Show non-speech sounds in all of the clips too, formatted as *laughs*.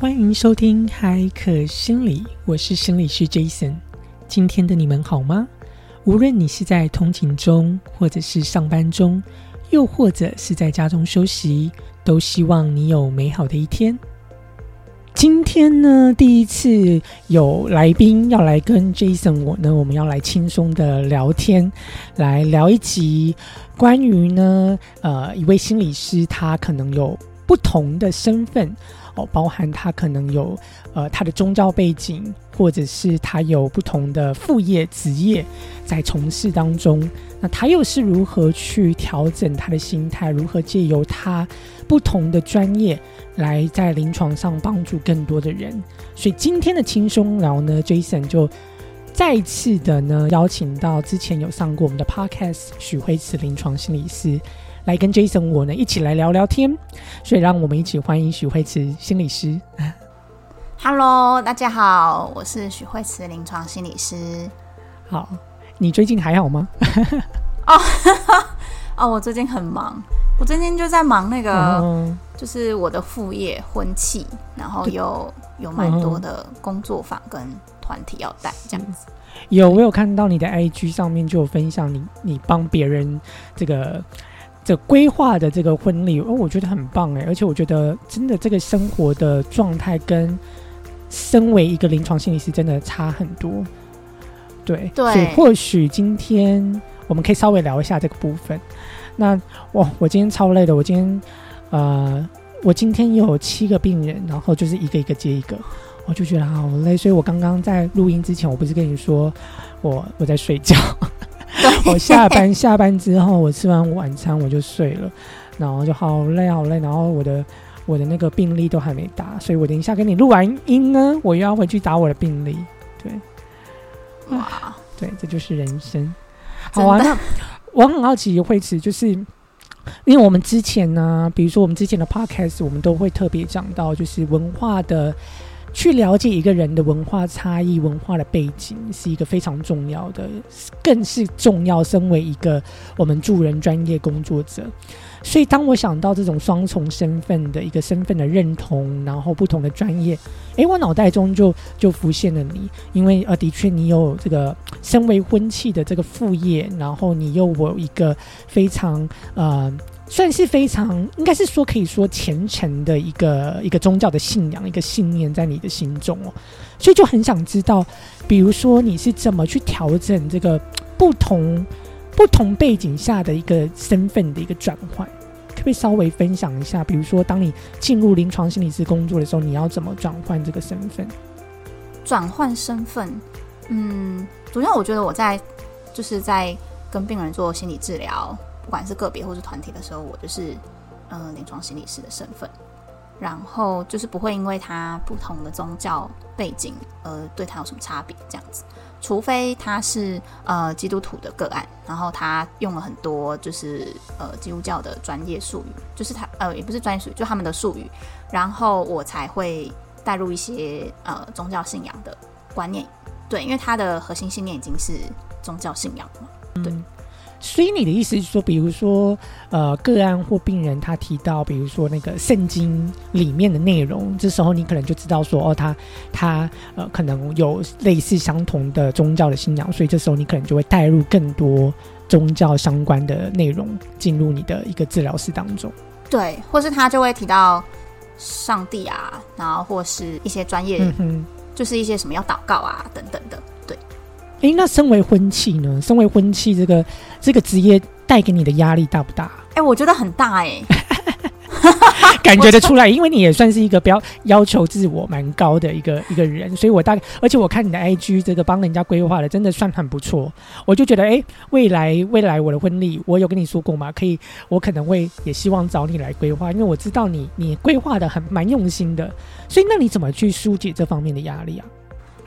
欢迎收听海可心理，我是心理师 Jason。今天的你们好吗？无论你是在通勤中，或者是上班中，又或者是在家中休息，都希望你有美好的一天。今天呢，第一次有来宾要来跟 Jason 我呢，我们要来轻松的聊天，来聊一集关于呢，呃，一位心理师，他可能有不同的身份哦。包含他可能有呃他的宗教背景，或者是他有不同的副业职业在从事当中。那他又是如何去调整他的心态？如何借由他不同的专业来在临床上帮助更多的人？所以今天的轻松聊呢，Jason 就再次的呢邀请到之前有上过我们的 Podcast 许辉慈临床心理师。来跟 Jason 我呢一起来聊聊天，所以让我们一起欢迎许慧慈心理师。*laughs* Hello，大家好，我是许慧慈临床心理师。好，你最近还好吗？哦，*laughs* 哦，我最近很忙，我最近就在忙那个，就是我的副业婚庆，然后有有蛮多的工作坊跟团体要带这样子。有，我有看到你的 IG 上面就有分享你你帮别人这个。这规划的这个婚礼，哦，我觉得很棒哎，而且我觉得真的这个生活的状态跟身为一个临床心理师真的差很多。对，所以或许今天我们可以稍微聊一下这个部分。那哇，我今天超累的，我今天呃，我今天有七个病人，然后就是一个一个接一个，我就觉得好累，所以我刚刚在录音之前，我不是跟你说我我在睡觉。我 *laughs* 下班下班之后，我吃完晚餐我就睡了，然后就好累好累，然后我的我的那个病历都还没打，所以我等一下跟你录完音呢，我又要回去打我的病历。对，哇，对，这就是人生。好啊，那我很好奇会词，就是因为我们之前呢，比如说我们之前的 podcast，我们都会特别讲到，就是文化的。去了解一个人的文化差异、文化的背景，是一个非常重要的，更是重要。身为一个我们助人专业工作者，所以当我想到这种双重身份的一个身份的认同，然后不同的专业，诶，我脑袋中就就浮现了你，因为呃，的确你有这个身为婚庆的这个副业，然后你又有一个非常呃。算是非常，应该是说可以说虔诚的一个一个宗教的信仰，一个信念在你的心中哦，所以就很想知道，比如说你是怎么去调整这个不同不同背景下的一个身份的一个转换，可不可以稍微分享一下？比如说，当你进入临床心理师工作的时候，你要怎么转换这个身份？转换身份，嗯，主要我觉得我在就是在跟病人做心理治疗。不管是个别或是团体的时候，我就是嗯临床心理师的身份，然后就是不会因为他不同的宗教背景而对他有什么差别这样子，除非他是呃基督徒的个案，然后他用了很多就是呃基督教的专业术语，就是他呃也不是专业术语，就他们的术语，然后我才会带入一些呃宗教信仰的观念，对，因为他的核心信念已经是宗教信仰了嘛，对。所以你的意思是说，比如说，呃，个案或病人他提到，比如说那个圣经里面的内容，这时候你可能就知道说，哦，他他呃，可能有类似相同的宗教的信仰，所以这时候你可能就会带入更多宗教相关的内容进入你的一个治疗室当中。对，或是他就会提到上帝啊，然后或是一些专业，嗯就是一些什么要祷告啊等等的。哎，那身为婚妻呢？身为婚妻，这个这个职业带给你的压力大不大？哎，我觉得很大哎，*laughs* 感觉得出来，因为你也算是一个比较要求自我蛮高的一个一个人，所以我大概，而且我看你的 IG 这个帮人家规划的，真的算很不错。我就觉得，哎，未来未来我的婚礼，我有跟你说过吗？可以，我可能会也希望找你来规划，因为我知道你你规划的很蛮用心的，所以那你怎么去疏解这方面的压力啊？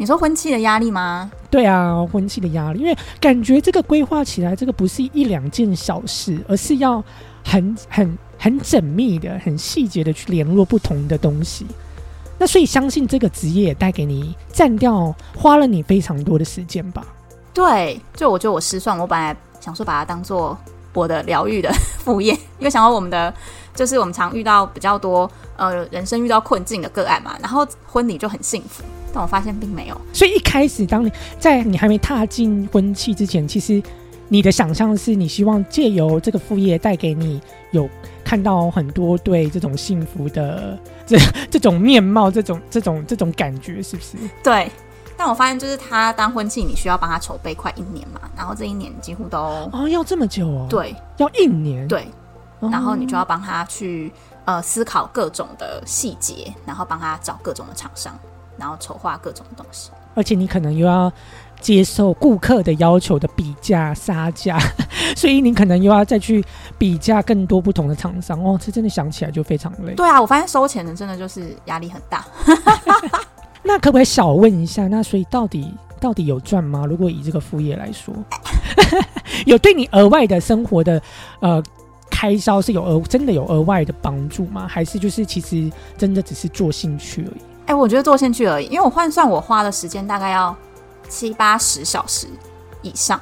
你说婚期的压力吗？对啊，婚期的压力，因为感觉这个规划起来，这个不是一两件小事，而是要很很很缜密的、很细节的去联络不同的东西。那所以相信这个职业也带给你占掉花了你非常多的时间吧？对，就我觉得我失算，我本来想说把它当做我的疗愈的副业，因为想到我们的就是我们常遇到比较多呃人生遇到困境的个案嘛，然后婚礼就很幸福，但我发现并没有。所以一开始，当你在你还没踏进婚期之前，其实你的想象是你希望借由这个副业带给你有看到很多对这种幸福的这这种面貌，这种这种这种感觉，是不是？对。但我发现，就是他当婚庆，你需要帮他筹备快一年嘛，然后这一年几乎都哦要这么久哦，对，要一年，对，然后你就要帮他去呃思考各种的细节，然后帮他找各种的厂商，然后筹划各种东西，而且你可能又要接受顾客的要求的比价杀价，*laughs* 所以你可能又要再去比价更多不同的厂商哦，这真的想起来就非常累。对啊，我发现收钱的真的就是压力很大。*laughs* 那可不可以小问一下？那所以到底到底有赚吗？如果以这个副业来说，*laughs* 有对你额外的生活的呃开销是有额真的有额外的帮助吗？还是就是其实真的只是做兴趣而已？哎，我觉得做兴趣而已，因为我换算我花的时间大概要七八十小时以上，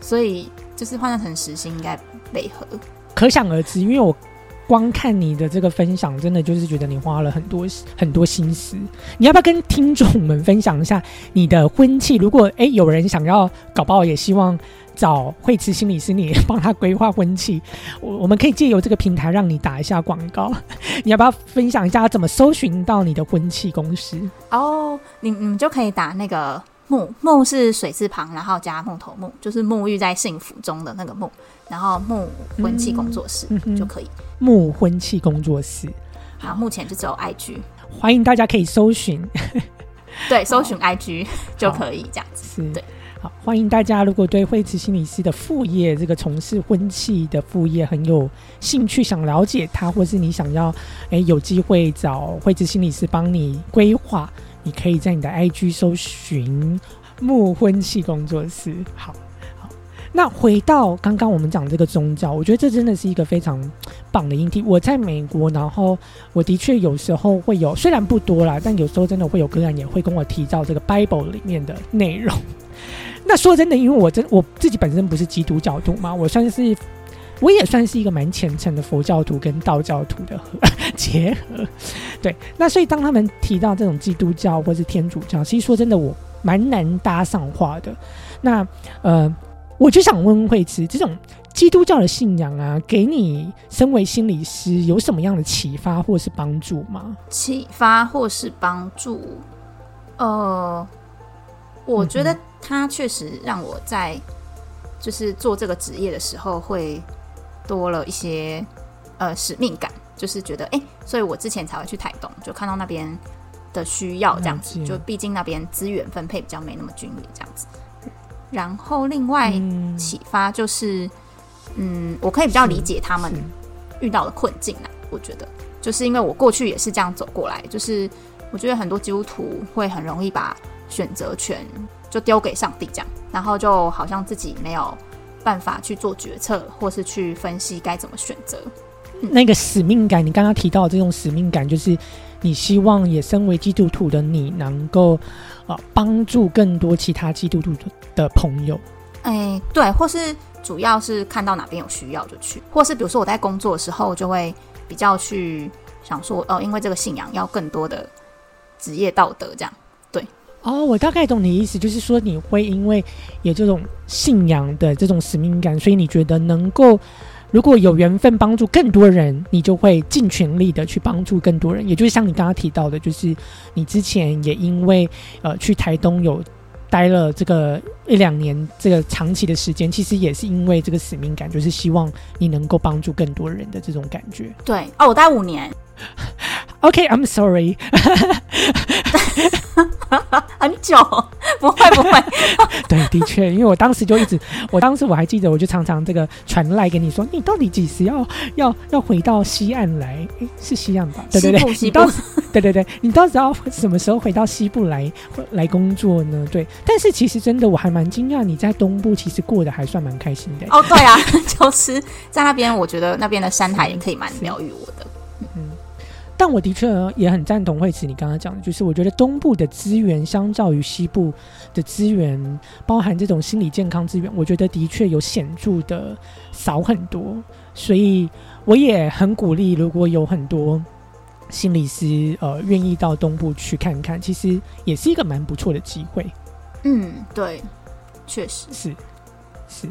所以就是换算成时薪应该配合，可想而知。因为我。光看你的这个分享，真的就是觉得你花了很多很多心思。你要不要跟听众们分享一下你的婚期？如果诶有人想要搞不好也希望找惠慈心理师 *laughs* 你帮他规划婚期，我我们可以借由这个平台让你打一下广告。*laughs* 你要不要分享一下怎么搜寻到你的婚期公司？哦，你你们就可以打那个。木木是水字旁，然后加木头木，就是沐浴在幸福中的那个木，然后木婚庆工作室就可以。木婚庆工作室，好，目前就只有 IG，欢迎大家可以搜寻，*laughs* 对，搜寻 IG 就可以这样子。对，好，欢迎大家如果对惠慈心理师的副业，这个从事婚庆的副业很有兴趣，想了解他，或是你想要，哎，有机会找惠慈心理师帮你规划。你可以在你的 IG 搜寻木婚器工作室。好，好。那回到刚刚我们讲这个宗教，我觉得这真的是一个非常棒的议题。我在美国，然后我的确有时候会有，虽然不多啦，但有时候真的会有个人也会跟我提到这个 Bible 里面的内容。那说真的，因为我真我自己本身不是基督教徒嘛，我算是。我也算是一个蛮虔诚的佛教徒跟道教徒的结合，对。那所以当他们提到这种基督教或是天主教，其实说真的，我蛮难搭上话的。那呃，我就想问慧慈，这种基督教的信仰啊，给你身为心理师有什么样的启发或是帮助吗？启发或是帮助？呃，我觉得他确实让我在就是做这个职业的时候会。多了一些呃使命感，就是觉得哎，所以我之前才会去台东，就看到那边的需要这样子，就毕竟那边资源分配比较没那么均匀这样子。然后另外启发就是，嗯，我可以比较理解他们遇到的困境啦。我觉得就是因为我过去也是这样走过来，就是我觉得很多基督徒会很容易把选择权就丢给上帝这样，然后就好像自己没有。办法去做决策，或是去分析该怎么选择。那个使命感，你刚刚提到这种使命感，就是你希望也身为基督徒的你，能够呃帮助更多其他基督徒的朋友。哎，对，或是主要是看到哪边有需要就去，或是比如说我在工作的时候，就会比较去想说，哦，因为这个信仰要更多的职业道德这样。哦，我大概懂你意思，就是说你会因为有这种信仰的这种使命感，所以你觉得能够如果有缘分帮助更多人，你就会尽全力的去帮助更多人。也就是像你刚刚提到的，就是你之前也因为呃去台东有待了这个一两年这个长期的时间，其实也是因为这个使命感，就是希望你能够帮助更多人的这种感觉。对，*laughs* 哦，我待五年。OK，I'm sorry。很久，不会不会。*laughs* 对，的确，因为我当时就一直，我当时我还记得，我就常常这个传赖给你说，你到底几时要要要回到西岸来？诶，是西岸吧？对对对，西部。对对对，你到底要什么时候回到西部来来工作呢？对，但是其实真的我还蛮惊讶，你在东部其实过得还算蛮开心的。哦，对啊，*laughs* 就是在那边，我觉得那边的山海也可以蛮疗愈我的。嗯。但我的确也很赞同惠慈你刚刚讲的，就是我觉得东部的资源相较于西部的资源，包含这种心理健康资源，我觉得的确有显著的少很多。所以我也很鼓励，如果有很多心理师呃愿意到东部去看看，其实也是一个蛮不错的机会。嗯，对，确实是是。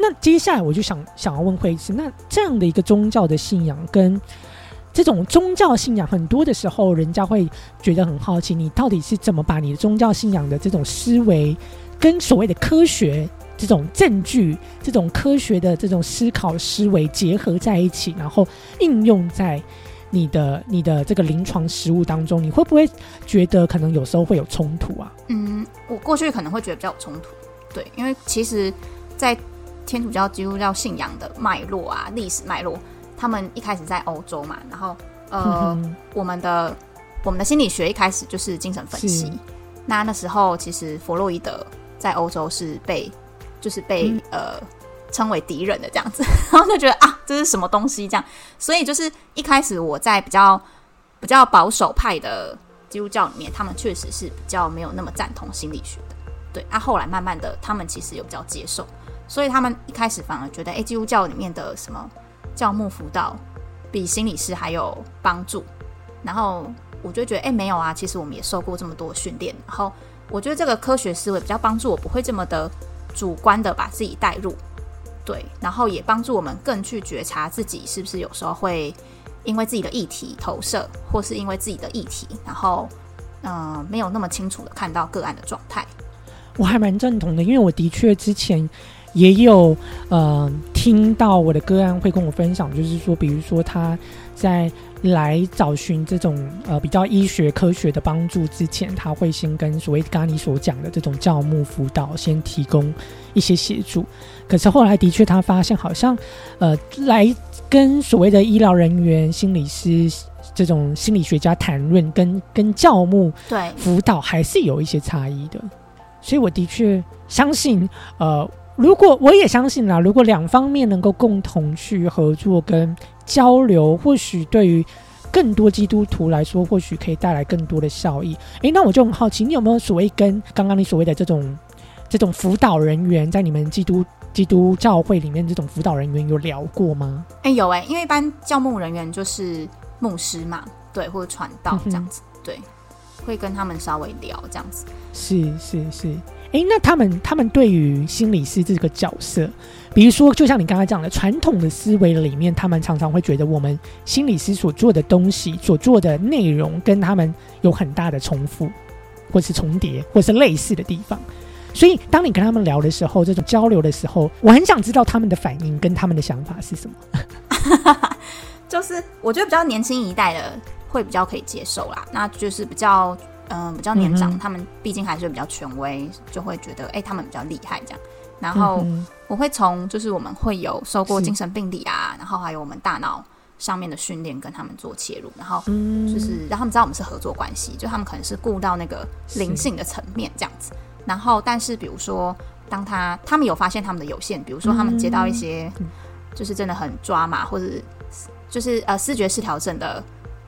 那接下来我就想想要问惠慈，那这样的一个宗教的信仰跟这种宗教信仰，很多的时候人家会觉得很好奇，你到底是怎么把你的宗教信仰的这种思维跟所谓的科学这种证据、这种科学的这种思考思维结合在一起，然后应用在你的你的这个临床实务当中，你会不会觉得可能有时候会有冲突啊？嗯，我过去可能会觉得比较有冲突，对，因为其实，在天主教、基督教信仰的脉络啊，历史脉络，他们一开始在欧洲嘛，然后呃，我们的我们的心理学一开始就是精神分析，那那时候其实弗洛伊德在欧洲是被就是被呃称为敌人的这样子，*laughs* 然后就觉得啊，这是什么东西这样，所以就是一开始我在比较比较保守派的基督教里面，他们确实是比较没有那么赞同心理学的，对，那后来慢慢的，他们其实有比较接受。所以他们一开始反而觉得，哎，基督教里面的什么教牧辅导比心理师还有帮助。然后我就觉得，哎，没有啊，其实我们也受过这么多训练。然后我觉得这个科学思维比较帮助我，不会这么的主观的把自己带入，对。然后也帮助我们更去觉察自己是不是有时候会因为自己的议题投射，或是因为自己的议题，然后嗯，没有那么清楚的看到个案的状态。我还蛮认同的，因为我的确之前。也有呃听到我的个案会跟我分享，就是说，比如说他在来找寻这种呃比较医学科学的帮助之前，他会先跟所谓刚刚你所讲的这种教牧辅导先提供一些协助。可是后来的确他发现，好像呃来跟所谓的医疗人员、心理师这种心理学家谈论，跟跟教牧对辅导还是有一些差异的。所以我的确相信呃。如果我也相信啦，如果两方面能够共同去合作跟交流，或许对于更多基督徒来说，或许可以带来更多的效益。诶，那我就很好奇，你有没有所谓跟刚刚你所谓的这种这种辅导人员，在你们基督基督教会里面这种辅导人员有聊过吗？诶，有诶，因为一般教牧人员就是牧师嘛，对，或者传道这样子，对，会跟他们稍微聊这样子。是是是。诶，那他们他们对于心理师这个角色，比如说，就像你刚才讲的，传统的思维里面，他们常常会觉得我们心理师所做的东西、所做的内容，跟他们有很大的重复，或是重叠，或是类似的地方。所以，当你跟他们聊的时候，这种交流的时候，我很想知道他们的反应跟他们的想法是什么。*laughs* 就是我觉得比较年轻一代的会比较可以接受啦，那就是比较。嗯，比较年长，他们毕竟还是比较权威，就会觉得哎，他们比较厉害这样。然后我会从就是我们会有受过精神病理啊，然后还有我们大脑上面的训练跟他们做切入，然后就是让他们知道我们是合作关系，就他们可能是顾到那个灵性的层面这样子。然后，但是比如说，当他他们有发现他们的有限，比如说他们接到一些就是真的很抓马，或者就是呃视觉失调症的。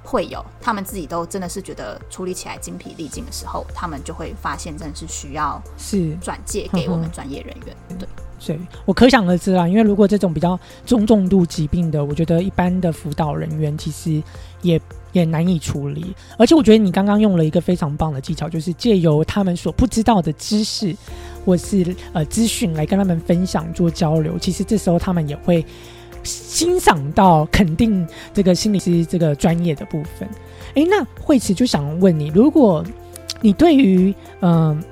会有，他们自己都真的是觉得处理起来精疲力尽的时候，他们就会发现真的是需要是转介给我们专业人员。对，所以我可想而知啊，因为如果这种比较中重度疾病的，我觉得一般的辅导人员其实也也难以处理。而且我觉得你刚刚用了一个非常棒的技巧，就是借由他们所不知道的知识或是呃资讯来跟他们分享做交流，其实这时候他们也会。欣赏到肯定这个心理师这个专业的部分，诶，那惠慈就想问你，如果你对于嗯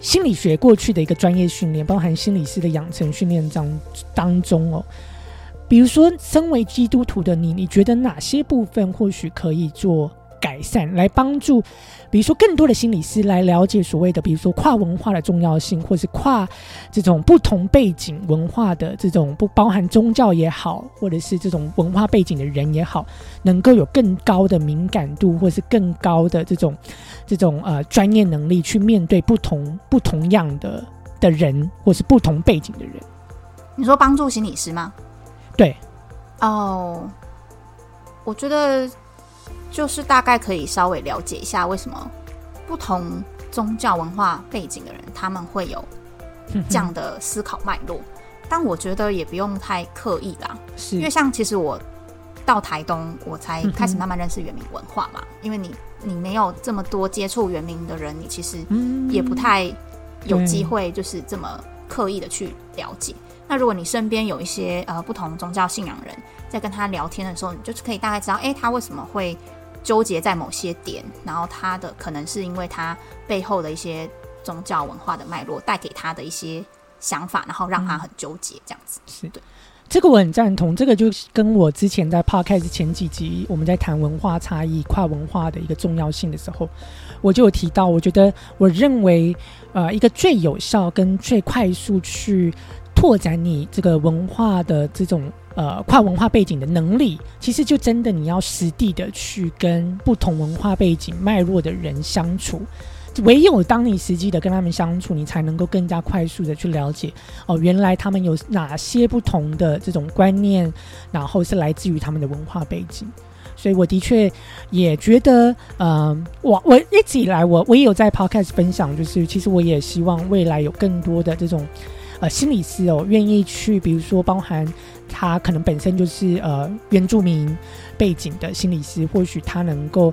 心理学过去的一个专业训练，包含心理师的养成训练当当中哦，比如说身为基督徒的你，你觉得哪些部分或许可以做？改善来帮助，比如说更多的心理师来了解所谓的，比如说跨文化的重要性，或是跨这种不同背景文化的这种不包含宗教也好，或者是这种文化背景的人也好，能够有更高的敏感度，或是更高的这种这种呃专业能力去面对不同不同样的的人，或是不同背景的人。你说帮助心理师吗？对。哦，我觉得。就是大概可以稍微了解一下，为什么不同宗教文化背景的人他们会有这样的思考脉络。但我觉得也不用太刻意啦，是因为像其实我到台东，我才开始慢慢认识原民文化嘛。因为你你没有这么多接触原民的人，你其实也不太有机会，就是这么刻意的去了解。那如果你身边有一些呃不同宗教信仰人，在跟他聊天的时候，你就是可以大概知道，哎，他为什么会纠结在某些点，然后他的可能是因为他背后的一些宗教文化的脉络带给他的一些想法，然后让他很纠结这样子。是对。这个我很赞同，这个就跟我之前在 podcast 前几集我们在谈文化差异、跨文化的一个重要性的时候，我就有提到，我觉得我认为，呃，一个最有效跟最快速去拓展你这个文化的这种呃跨文化背景的能力，其实就真的你要实地的去跟不同文化背景脉络的人相处。唯有当你实际的跟他们相处，你才能够更加快速的去了解哦，原来他们有哪些不同的这种观念，然后是来自于他们的文化背景。所以我的确也觉得，嗯，我我一直以来我我也有在 podcast 分享，就是其实我也希望未来有更多的这种呃心理师哦，愿意去，比如说包含他可能本身就是呃原住民背景的心理师，或许他能够。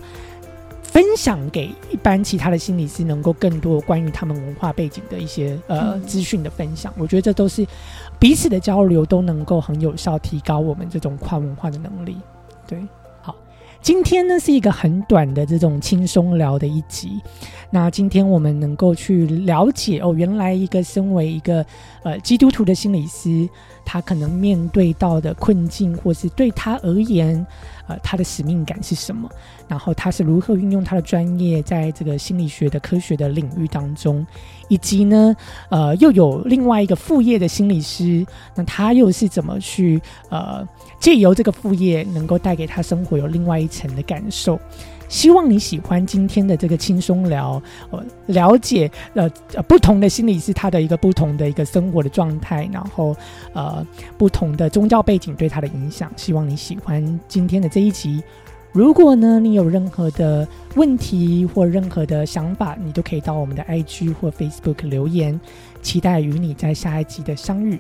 分享给一般其他的心理师，能够更多关于他们文化背景的一些呃资讯的分享，我觉得这都是彼此的交流，都能够很有效提高我们这种跨文化的能力。对，今天呢是一个很短的这种轻松聊的一集。那今天我们能够去了解哦，原来一个身为一个呃基督徒的心理师，他可能面对到的困境，或是对他而言。呃，他的使命感是什么？然后他是如何运用他的专业在这个心理学的科学的领域当中，以及呢，呃，又有另外一个副业的心理师，那他又是怎么去呃借由这个副业能够带给他生活有另外一层的感受？希望你喜欢今天的这个轻松聊，呃，了解呃不同的心理是他的一个不同的一个生活的状态，然后呃不同的宗教背景对他的影响。希望你喜欢今天的这一集。如果呢你有任何的问题或任何的想法，你都可以到我们的 IG 或 Facebook 留言。期待与你在下一集的相遇。